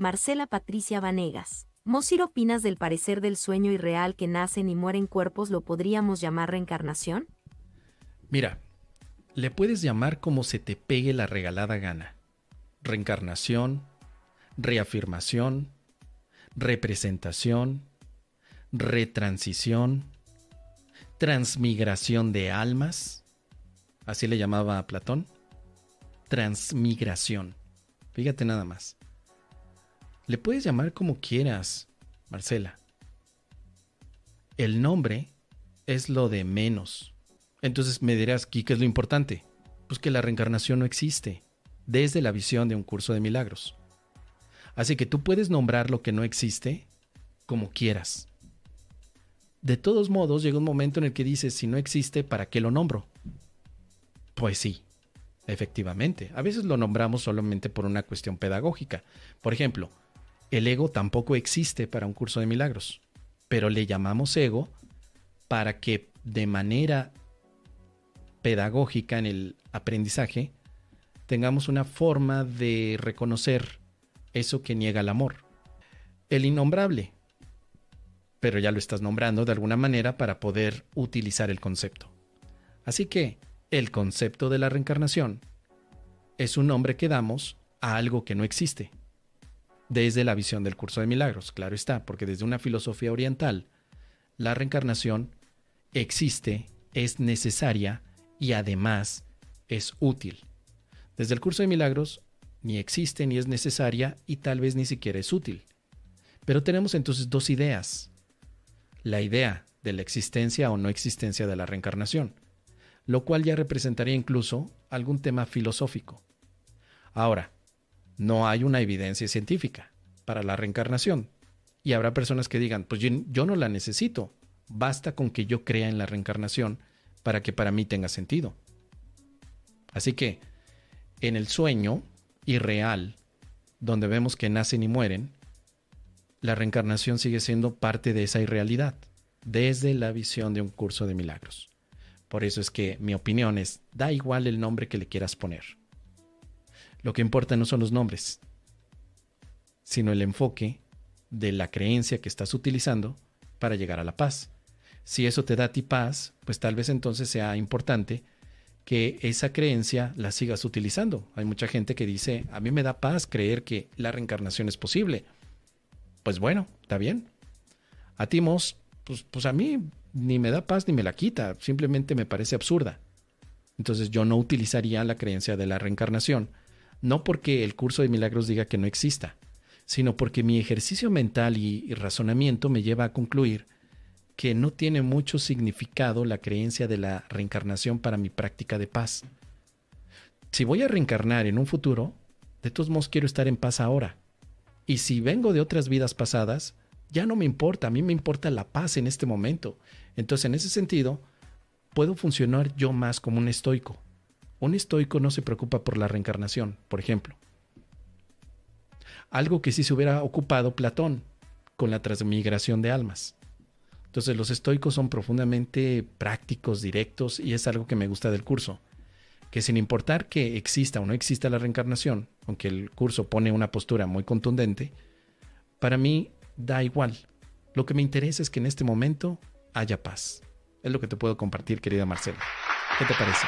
Marcela Patricia Vanegas. Mosir, ¿opinas del parecer del sueño irreal que nacen y mueren cuerpos lo podríamos llamar reencarnación? Mira, le puedes llamar como se te pegue la regalada gana. Reencarnación, reafirmación, representación, retransición, transmigración de almas, así le llamaba a Platón, transmigración. Fíjate nada más. Le puedes llamar como quieras, Marcela. El nombre es lo de menos. Entonces me dirás, ¿qué es lo importante? Pues que la reencarnación no existe, desde la visión de un curso de milagros. Así que tú puedes nombrar lo que no existe como quieras. De todos modos, llega un momento en el que dices, si no existe, ¿para qué lo nombro? Pues sí, efectivamente. A veces lo nombramos solamente por una cuestión pedagógica. Por ejemplo, el ego tampoco existe para un curso de milagros, pero le llamamos ego para que de manera pedagógica en el aprendizaje tengamos una forma de reconocer eso que niega el amor. El innombrable, pero ya lo estás nombrando de alguna manera para poder utilizar el concepto. Así que el concepto de la reencarnación es un nombre que damos a algo que no existe. Desde la visión del curso de milagros, claro está, porque desde una filosofía oriental, la reencarnación existe, es necesaria y además es útil. Desde el curso de milagros, ni existe ni es necesaria y tal vez ni siquiera es útil. Pero tenemos entonces dos ideas la idea de la existencia o no existencia de la reencarnación, lo cual ya representaría incluso algún tema filosófico. Ahora, no hay una evidencia científica para la reencarnación, y habrá personas que digan, pues yo, no la necesito, basta con que yo crea en la reencarnación para que para mí tenga sentido. Así que, en el sueño irreal, donde vemos que nacen y mueren, la reencarnación sigue siendo parte de esa irrealidad, desde la visión de un curso de milagros. Por eso es que mi opinión es, da igual el nombre que le quieras poner. Lo que importa no son los nombres, sino el enfoque de la creencia que estás utilizando para llegar a la paz. Si eso te da a ti paz, pues tal vez entonces sea importante que esa creencia la sigas utilizando. Hay mucha gente que dice, a mí me da paz creer que la reencarnación es posible pues bueno, está bien. A Timos, pues, pues a mí ni me da paz ni me la quita, simplemente me parece absurda. Entonces yo no utilizaría la creencia de la reencarnación, no porque el curso de milagros diga que no exista, sino porque mi ejercicio mental y, razonamiento me lleva a concluir que no tiene mucho significado la creencia de la reencarnación para mi práctica de paz. Si voy a reencarnar en un futuro, de todos modos quiero estar en paz ahora. Y si vengo de otras vidas pasadas, ya no me importa, a mí me importa la paz en este momento. Entonces, en ese sentido, puedo funcionar yo más como un estoico. Un estoico no se preocupa por la reencarnación, por ejemplo. Algo que sí se hubiera ocupado Platón con la transmigración de almas. Entonces los estoicos son profundamente prácticos, directos, y es algo que me gusta del curso que sin importar que exista o no exista la reencarnación, aunque el curso pone una postura muy contundente, para mí da igual. Lo que me interesa es que en este momento haya paz. Es lo que te puedo compartir, querida Marcela. ¿Qué te parece?